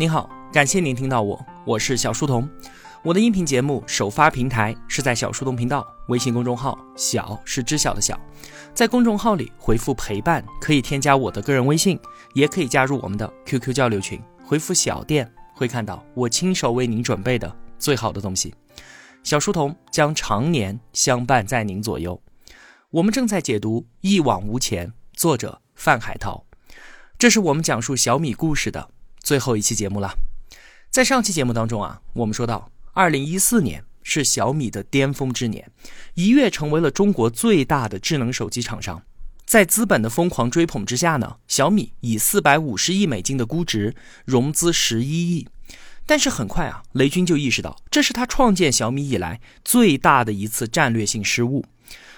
您好，感谢您听到我，我是小书童。我的音频节目首发平台是在小书童频道微信公众号，小是知晓的小，在公众号里回复陪伴，可以添加我的个人微信，也可以加入我们的 QQ 交流群，回复小店会看到我亲手为您准备的最好的东西。小书童将常年相伴在您左右。我们正在解读《一往无前》，作者范海涛。这是我们讲述小米故事的最后一期节目了。在上期节目当中啊，我们说到，二零一四年是小米的巅峰之年，一跃成为了中国最大的智能手机厂商。在资本的疯狂追捧之下呢，小米以四百五十亿美金的估值融资十一亿。但是很快啊，雷军就意识到，这是他创建小米以来最大的一次战略性失误。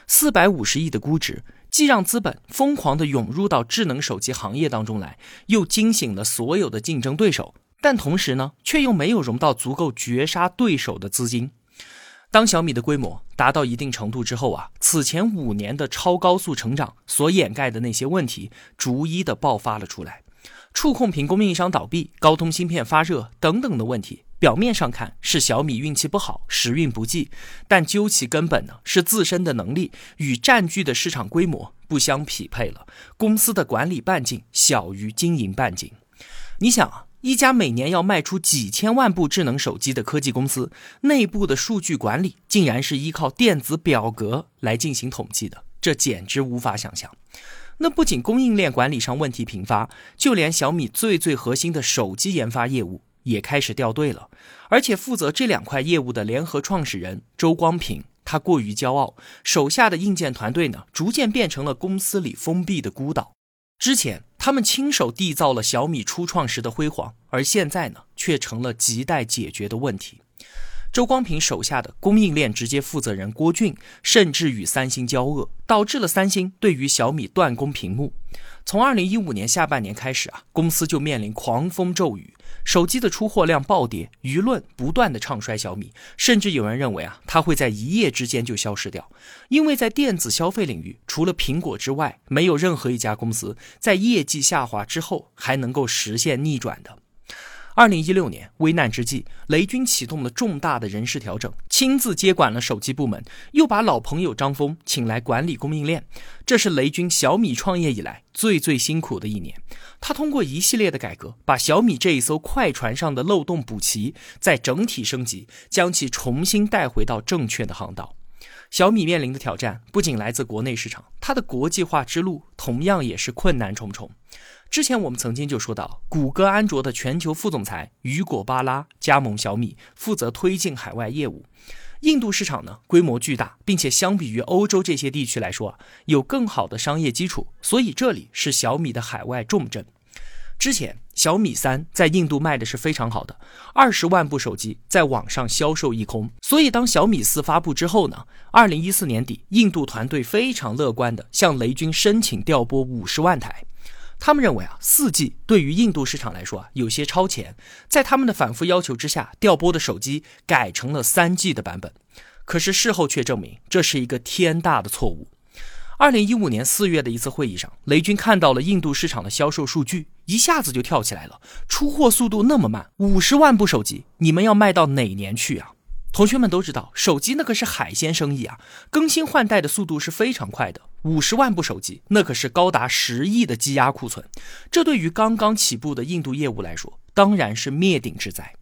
四百五十亿的估值，既让资本疯狂地涌入到智能手机行业当中来，又惊醒了所有的竞争对手，但同时呢，却又没有融到足够绝杀对手的资金。当小米的规模达到一定程度之后啊，此前五年的超高速成长所掩盖的那些问题，逐一的爆发了出来。触控屏供应商倒闭、高通芯片发热等等的问题，表面上看是小米运气不好、时运不济，但究其根本呢，是自身的能力与占据的市场规模不相匹配了。公司的管理半径小于经营半径。你想啊，一家每年要卖出几千万部智能手机的科技公司，内部的数据管理竟然是依靠电子表格来进行统计的，这简直无法想象。那不仅供应链管理上问题频发，就连小米最最核心的手机研发业务也开始掉队了。而且负责这两块业务的联合创始人周光平，他过于骄傲，手下的硬件团队呢，逐渐变成了公司里封闭的孤岛。之前他们亲手缔造了小米初创时的辉煌，而现在呢，却成了亟待解决的问题。周光平手下的供应链直接负责人郭俊，甚至与三星交恶，导致了三星对于小米断供屏幕。从二零一五年下半年开始啊，公司就面临狂风骤雨，手机的出货量暴跌，舆论不断的唱衰小米，甚至有人认为啊，它会在一夜之间就消失掉，因为在电子消费领域，除了苹果之外，没有任何一家公司在业绩下滑之后还能够实现逆转的。二零一六年危难之际，雷军启动了重大的人事调整，亲自接管了手机部门，又把老朋友张峰请来管理供应链。这是雷军小米创业以来最最辛苦的一年。他通过一系列的改革，把小米这一艘快船上的漏洞补齐，再整体升级，将其重新带回到正确的航道。小米面临的挑战不仅来自国内市场，它的国际化之路同样也是困难重重。之前我们曾经就说到，谷歌安卓的全球副总裁雨果·巴拉加盟小米，负责推进海外业务。印度市场呢规模巨大，并且相比于欧洲这些地区来说啊，有更好的商业基础，所以这里是小米的海外重镇。之前小米三在印度卖的是非常好的，二十万部手机在网上销售一空。所以当小米四发布之后呢，二零一四年底，印度团队非常乐观的向雷军申请调拨五十万台。他们认为啊，四 G 对于印度市场来说啊有些超前，在他们的反复要求之下，调拨的手机改成了三 G 的版本。可是事后却证明这是一个天大的错误。二零一五年四月的一次会议上，雷军看到了印度市场的销售数据，一下子就跳起来了。出货速度那么慢，五十万部手机，你们要卖到哪年去啊？同学们都知道，手机那可是海鲜生意啊，更新换代的速度是非常快的。五十万部手机，那可是高达十亿的积压库存，这对于刚刚起步的印度业务来说，当然是灭顶之灾。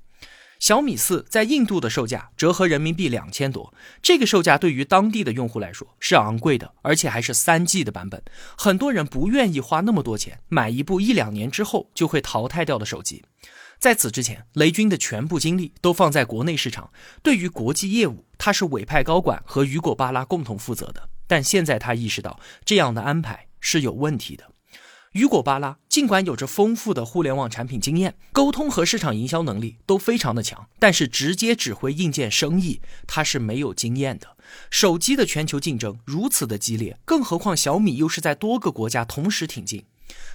小米四在印度的售价折合人民币两千多，这个售价对于当地的用户来说是昂贵的，而且还是三 G 的版本，很多人不愿意花那么多钱买一部一两年之后就会淘汰掉的手机。在此之前，雷军的全部精力都放在国内市场，对于国际业务，他是委派高管和雨果·巴拉共同负责的。但现在他意识到这样的安排是有问题的。雨果·巴拉尽管有着丰富的互联网产品经验，沟通和市场营销能力都非常的强，但是直接指挥硬件生意，他是没有经验的。手机的全球竞争如此的激烈，更何况小米又是在多个国家同时挺进。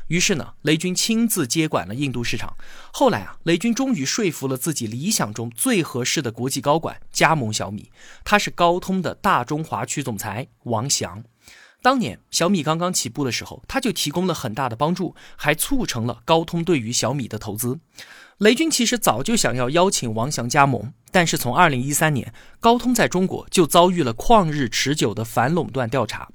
于是呢，雷军亲自接管了印度市场。后来啊，雷军终于说服了自己理想中最合适的国际高管加盟小米，他是高通的大中华区总裁王翔。当年小米刚刚起步的时候，他就提供了很大的帮助，还促成了高通对于小米的投资。雷军其实早就想要邀请王翔加盟，但是从二零一三年，高通在中国就遭遇了旷日持久的反垄断调查。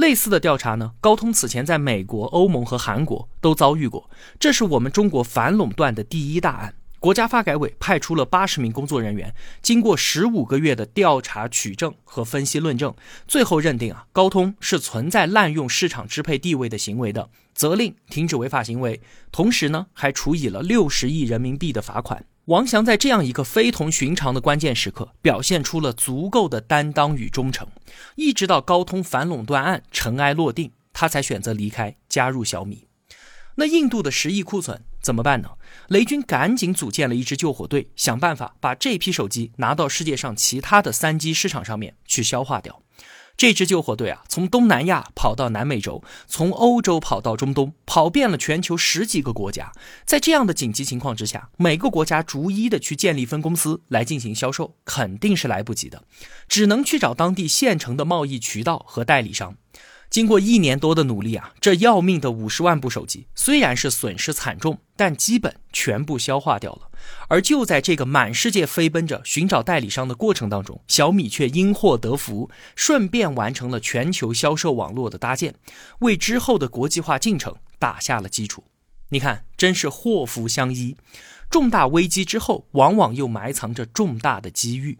类似的调查呢，高通此前在美国、欧盟和韩国都遭遇过。这是我们中国反垄断的第一大案。国家发改委派出了八十名工作人员，经过十五个月的调查取证和分析论证，最后认定啊，高通是存在滥用市场支配地位的行为的，责令停止违法行为，同时呢，还处以了六十亿人民币的罚款。王翔在这样一个非同寻常的关键时刻，表现出了足够的担当与忠诚，一直到高通反垄断案尘埃落定，他才选择离开，加入小米。那印度的十亿库存怎么办呢？雷军赶紧组建了一支救火队，想办法把这批手机拿到世界上其他的三 G 市场上面去消化掉。这支救火队啊，从东南亚跑到南美洲，从欧洲跑到中东，跑遍了全球十几个国家。在这样的紧急情况之下，每个国家逐一的去建立分公司来进行销售，肯定是来不及的，只能去找当地现成的贸易渠道和代理商。经过一年多的努力啊，这要命的五十万部手机虽然是损失惨重，但基本全部消化掉了。而就在这个满世界飞奔着寻找代理商的过程当中，小米却因祸得福，顺便完成了全球销售网络的搭建，为之后的国际化进程打下了基础。你看，真是祸福相依，重大危机之后，往往又埋藏着重大的机遇。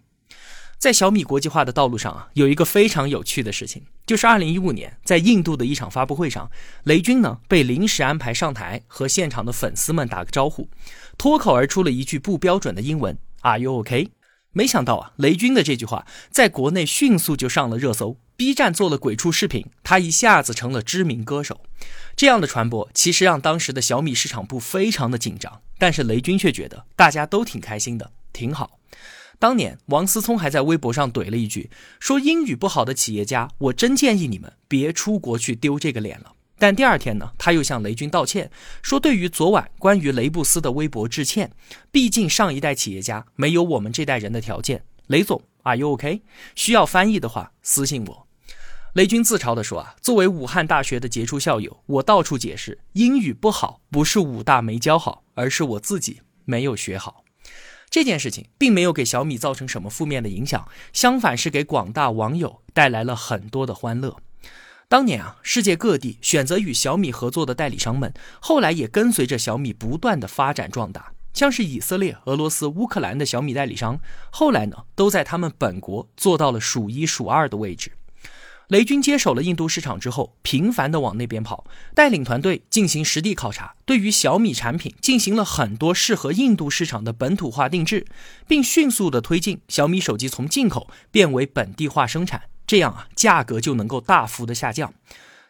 在小米国际化的道路上啊，有一个非常有趣的事情，就是二零一五年在印度的一场发布会上，雷军呢被临时安排上台和现场的粉丝们打个招呼，脱口而出了一句不标准的英文：“Are you OK？” 没想到啊，雷军的这句话在国内迅速就上了热搜，B 站做了鬼畜视频，他一下子成了知名歌手。这样的传播其实让当时的小米市场部非常的紧张，但是雷军却觉得大家都挺开心的，挺好。当年，王思聪还在微博上怼了一句，说英语不好的企业家，我真建议你们别出国去丢这个脸了。但第二天呢，他又向雷军道歉，说对于昨晚关于雷布斯的微博致歉，毕竟上一代企业家没有我们这代人的条件。雷总，Are you OK？需要翻译的话，私信我。雷军自嘲地说啊，作为武汉大学的杰出校友，我到处解释，英语不好不是武大没教好，而是我自己没有学好。这件事情并没有给小米造成什么负面的影响，相反是给广大网友带来了很多的欢乐。当年啊，世界各地选择与小米合作的代理商们，后来也跟随着小米不断的发展壮大。像是以色列、俄罗斯、乌克兰的小米代理商，后来呢，都在他们本国做到了数一数二的位置。雷军接手了印度市场之后，频繁的往那边跑，带领团队进行实地考察，对于小米产品进行了很多适合印度市场的本土化定制，并迅速的推进小米手机从进口变为本地化生产，这样啊，价格就能够大幅的下降。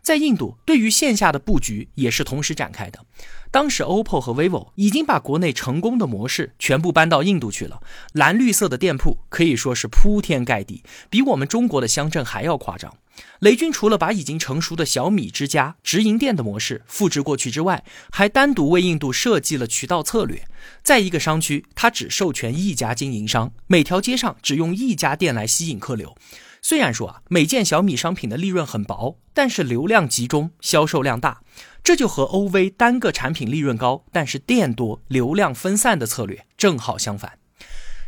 在印度，对于线下的布局也是同时展开的。当时，OPPO 和 vivo 已经把国内成功的模式全部搬到印度去了，蓝绿色的店铺可以说是铺天盖地，比我们中国的乡镇还要夸张。雷军除了把已经成熟的小米之家直营店的模式复制过去之外，还单独为印度设计了渠道策略。在一个商区，他只授权一家经营商，每条街上只用一家店来吸引客流。虽然说啊，每件小米商品的利润很薄，但是流量集中，销售量大，这就和 OV 单个产品利润高，但是店多，流量分散的策略正好相反。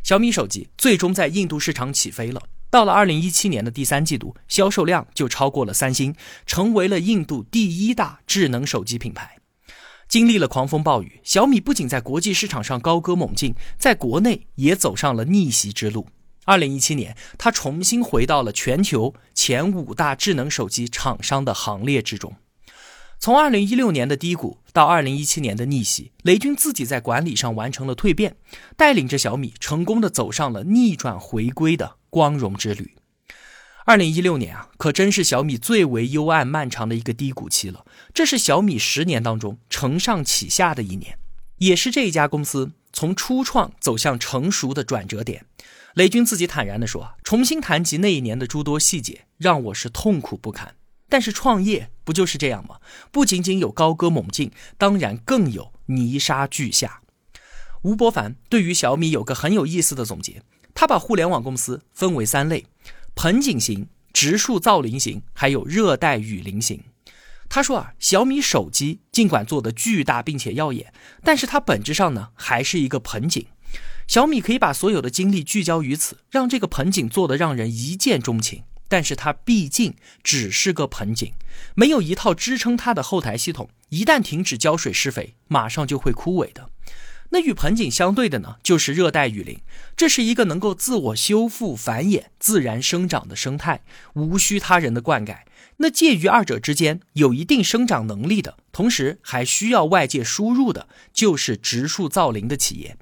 小米手机最终在印度市场起飞了。到了二零一七年的第三季度，销售量就超过了三星，成为了印度第一大智能手机品牌。经历了狂风暴雨，小米不仅在国际市场上高歌猛进，在国内也走上了逆袭之路。二零一七年，它重新回到了全球前五大智能手机厂商的行列之中。从二零一六年的低谷到二零一七年的逆袭，雷军自己在管理上完成了蜕变，带领着小米成功的走上了逆转回归的光荣之旅。二零一六年啊，可真是小米最为幽暗漫长的一个低谷期了。这是小米十年当中承上启下的一年，也是这一家公司从初创走向成熟的转折点。雷军自己坦然地说：“重新谈及那一年的诸多细节，让我是痛苦不堪。”但是创业不就是这样吗？不仅仅有高歌猛进，当然更有泥沙俱下。吴伯凡对于小米有个很有意思的总结，他把互联网公司分为三类：盆景型、植树造林型，还有热带雨林型。他说啊，小米手机尽管做的巨大并且耀眼，但是它本质上呢还是一个盆景。小米可以把所有的精力聚焦于此，让这个盆景做得让人一见钟情。但是它毕竟只是个盆景，没有一套支撑它的后台系统，一旦停止浇水施肥，马上就会枯萎的。那与盆景相对的呢，就是热带雨林，这是一个能够自我修复、繁衍、自然生长的生态，无需他人的灌溉。那介于二者之间，有一定生长能力的同时还需要外界输入的，就是植树造林的企业。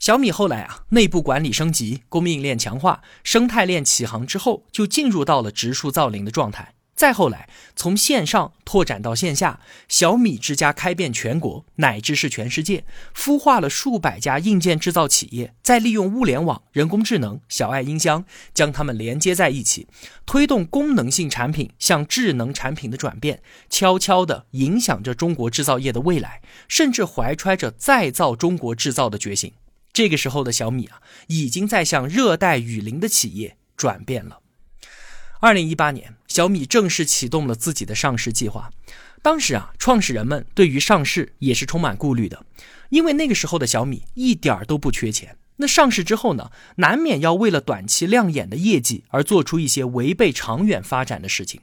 小米后来啊，内部管理升级，供应链强化，生态链起航之后，就进入到了植树造林的状态。再后来，从线上拓展到线下，小米之家开遍全国，乃至是全世界，孵化了数百家硬件制造企业，再利用物联网、人工智能、小爱音箱，将它们连接在一起，推动功能性产品向智能产品的转变，悄悄地影响着中国制造业的未来，甚至怀揣着再造中国制造的决心。这个时候的小米啊，已经在向热带雨林的企业转变了。二零一八年，小米正式启动了自己的上市计划。当时啊，创始人们对于上市也是充满顾虑的，因为那个时候的小米一点儿都不缺钱。那上市之后呢，难免要为了短期亮眼的业绩而做出一些违背长远发展的事情。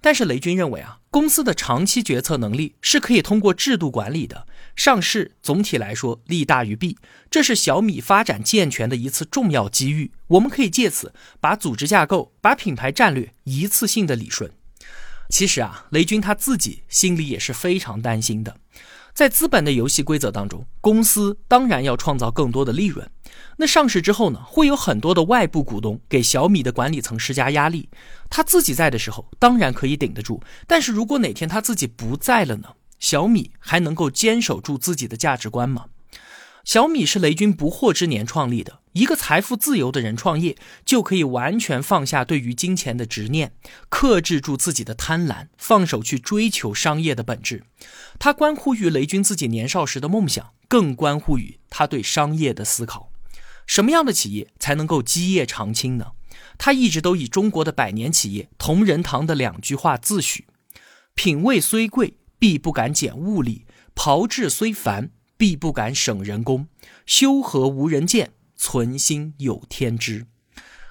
但是雷军认为啊，公司的长期决策能力是可以通过制度管理的。上市总体来说利大于弊，这是小米发展健全的一次重要机遇。我们可以借此把组织架构、把品牌战略一次性的理顺。其实啊，雷军他自己心里也是非常担心的。在资本的游戏规则当中，公司当然要创造更多的利润。那上市之后呢，会有很多的外部股东给小米的管理层施加压力。他自己在的时候，当然可以顶得住。但是如果哪天他自己不在了呢？小米还能够坚守住自己的价值观吗？小米是雷军不惑之年创立的，一个财富自由的人创业就可以完全放下对于金钱的执念，克制住自己的贪婪，放手去追求商业的本质。它关乎于雷军自己年少时的梦想，更关乎于他对商业的思考。什么样的企业才能够基业长青呢？他一直都以中国的百年企业同仁堂的两句话自诩：品味虽贵，必不敢减物力；炮制虽繁。必不敢省人工，修和无人见，存心有天知。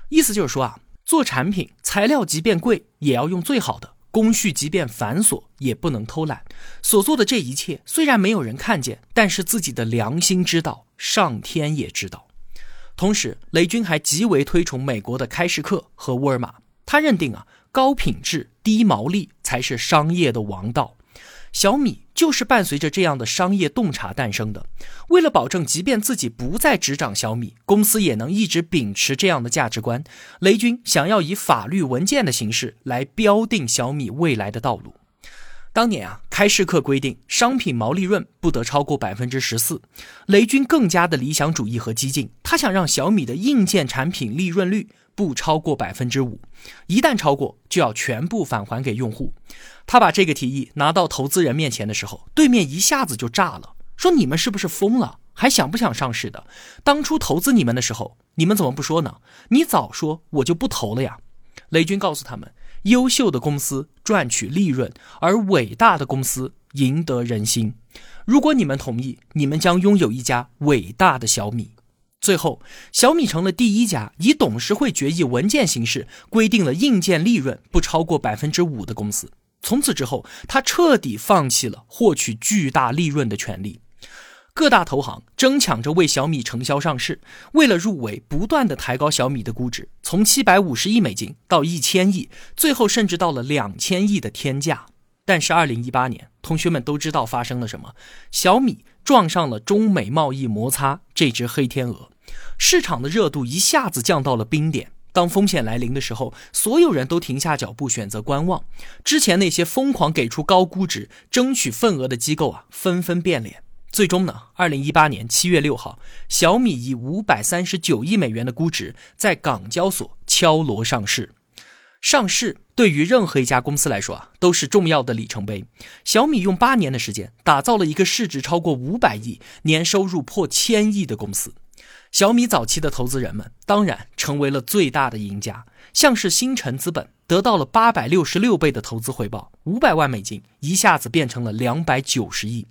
意思就是说啊，做产品材料即便贵，也要用最好的；工序即便繁琐，也不能偷懒。所做的这一切，虽然没有人看见，但是自己的良心知道，上天也知道。同时，雷军还极为推崇美国的开市客和沃尔玛，他认定啊，高品质、低毛利才是商业的王道。小米就是伴随着这样的商业洞察诞生的。为了保证，即便自己不再执掌小米，公司也能一直秉持这样的价值观，雷军想要以法律文件的形式来标定小米未来的道路。当年啊，开市客规定商品毛利润不得超过百分之十四。雷军更加的理想主义和激进，他想让小米的硬件产品利润率不超过百分之五，一旦超过就要全部返还给用户。他把这个提议拿到投资人面前的时候，对面一下子就炸了，说你们是不是疯了？还想不想上市的？当初投资你们的时候，你们怎么不说呢？你早说，我就不投了呀！雷军告诉他们，优秀的公司赚取利润，而伟大的公司赢得人心。如果你们同意，你们将拥有一家伟大的小米。最后，小米成了第一家以董事会决议文件形式规定了硬件利润不超过百分之五的公司。从此之后，他彻底放弃了获取巨大利润的权利。各大投行争抢着为小米承销上市，为了入围，不断的抬高小米的估值，从七百五十亿美金到一千亿，最后甚至到了两千亿的天价。但是，二零一八年，同学们都知道发生了什么？小米撞上了中美贸易摩擦这只黑天鹅，市场的热度一下子降到了冰点。当风险来临的时候，所有人都停下脚步，选择观望。之前那些疯狂给出高估值、争取份额的机构啊，纷纷变脸。最终呢，二零一八年七月六号，小米以五百三十九亿美元的估值在港交所敲锣上市。上市对于任何一家公司来说啊，都是重要的里程碑。小米用八年的时间，打造了一个市值超过五百亿、年收入破千亿的公司。小米早期的投资人们当然成为了最大的赢家，像是星辰资本得到了八百六十六倍的投资回报，五百万美金一下子变成了两百九十亿。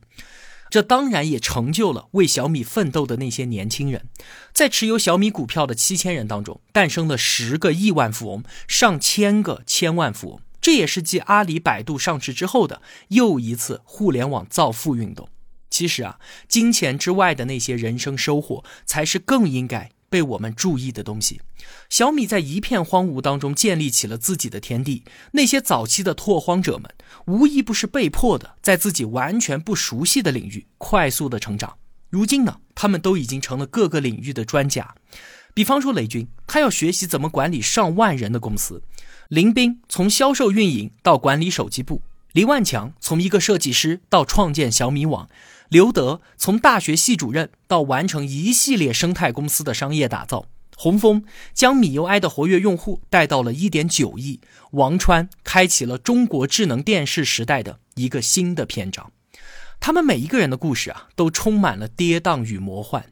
这当然也成就了为小米奋斗的那些年轻人，在持有小米股票的七千人当中，诞生了十个亿万富翁，上千个千万富翁。这也是继阿里、百度上市之后的又一次互联网造富运动。其实啊，金钱之外的那些人生收获，才是更应该被我们注意的东西。小米在一片荒芜当中建立起了自己的天地，那些早期的拓荒者们，无一不是被迫的，在自己完全不熟悉的领域快速的成长。如今呢，他们都已经成了各个领域的专家。比方说雷军，他要学习怎么管理上万人的公司；林斌从销售运营到管理手机部；李万强从一个设计师到创建小米网。刘德从大学系主任到完成一系列生态公司的商业打造，洪峰将米 UI 的活跃用户带到了一点九亿，王川开启了中国智能电视时代的一个新的篇章。他们每一个人的故事啊，都充满了跌宕与魔幻。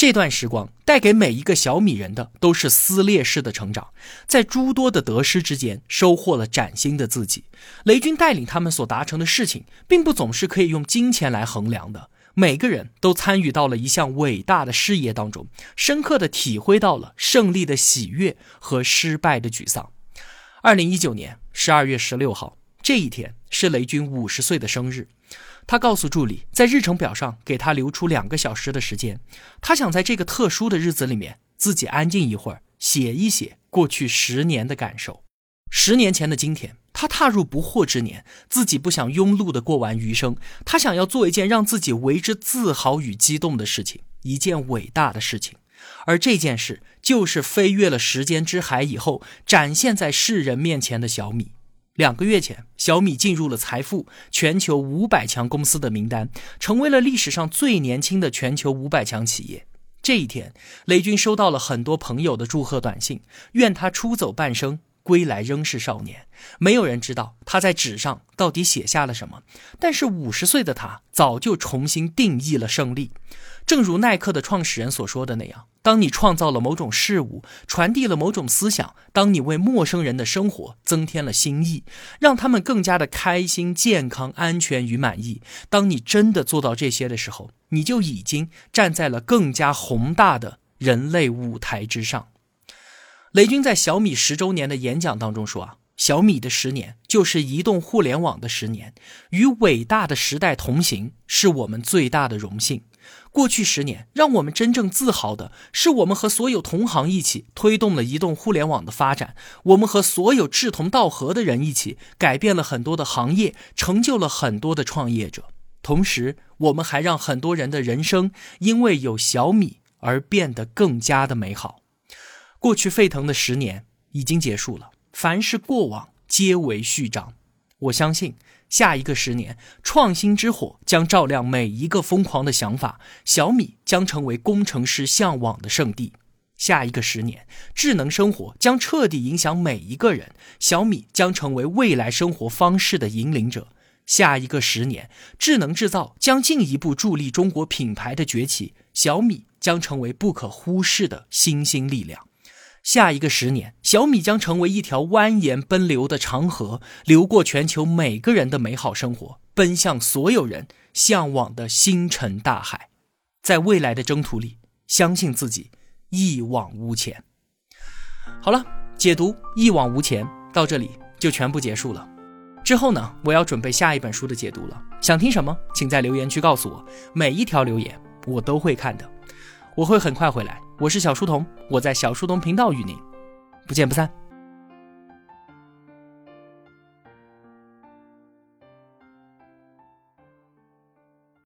这段时光带给每一个小米人的都是撕裂式的成长，在诸多的得失之间收获了崭新的自己。雷军带领他们所达成的事情，并不总是可以用金钱来衡量的。每个人都参与到了一项伟大的事业当中，深刻的体会到了胜利的喜悦和失败的沮丧。二零一九年十二月十六号这一天是雷军五十岁的生日。他告诉助理，在日程表上给他留出两个小时的时间，他想在这个特殊的日子里面自己安静一会儿，写一写过去十年的感受。十年前的今天，他踏入不惑之年，自己不想庸碌的过完余生，他想要做一件让自己为之自豪与激动的事情，一件伟大的事情，而这件事就是飞越了时间之海以后，展现在世人面前的小米。两个月前，小米进入了财富全球五百强公司的名单，成为了历史上最年轻的全球五百强企业。这一天，雷军收到了很多朋友的祝贺短信，愿他出走半生，归来仍是少年。没有人知道他在纸上到底写下了什么，但是五十岁的他早就重新定义了胜利。正如耐克的创始人所说的那样。当你创造了某种事物，传递了某种思想，当你为陌生人的生活增添了新意，让他们更加的开心、健康、安全与满意，当你真的做到这些的时候，你就已经站在了更加宏大的人类舞台之上。雷军在小米十周年的演讲当中说啊，小米的十年就是移动互联网的十年，与伟大的时代同行是我们最大的荣幸。过去十年，让我们真正自豪的是，我们和所有同行一起推动了移动互联网的发展；我们和所有志同道合的人一起改变了很多的行业，成就了很多的创业者。同时，我们还让很多人的人生因为有小米而变得更加的美好。过去沸腾的十年已经结束了，凡是过往皆为序章。我相信。下一个十年，创新之火将照亮每一个疯狂的想法，小米将成为工程师向往的圣地。下一个十年，智能生活将彻底影响每一个人，小米将成为未来生活方式的引领者。下一个十年，智能制造将进一步助力中国品牌的崛起，小米将成为不可忽视的新兴力量。下一个十年，小米将成为一条蜿蜒奔流的长河，流过全球每个人的美好生活，奔向所有人向往的星辰大海。在未来的征途里，相信自己，一往无前。好了，解读一往无前到这里就全部结束了。之后呢，我要准备下一本书的解读了。想听什么，请在留言区告诉我，每一条留言我都会看的。我会很快回来。我是小书童，我在小书童频道与您不见不散。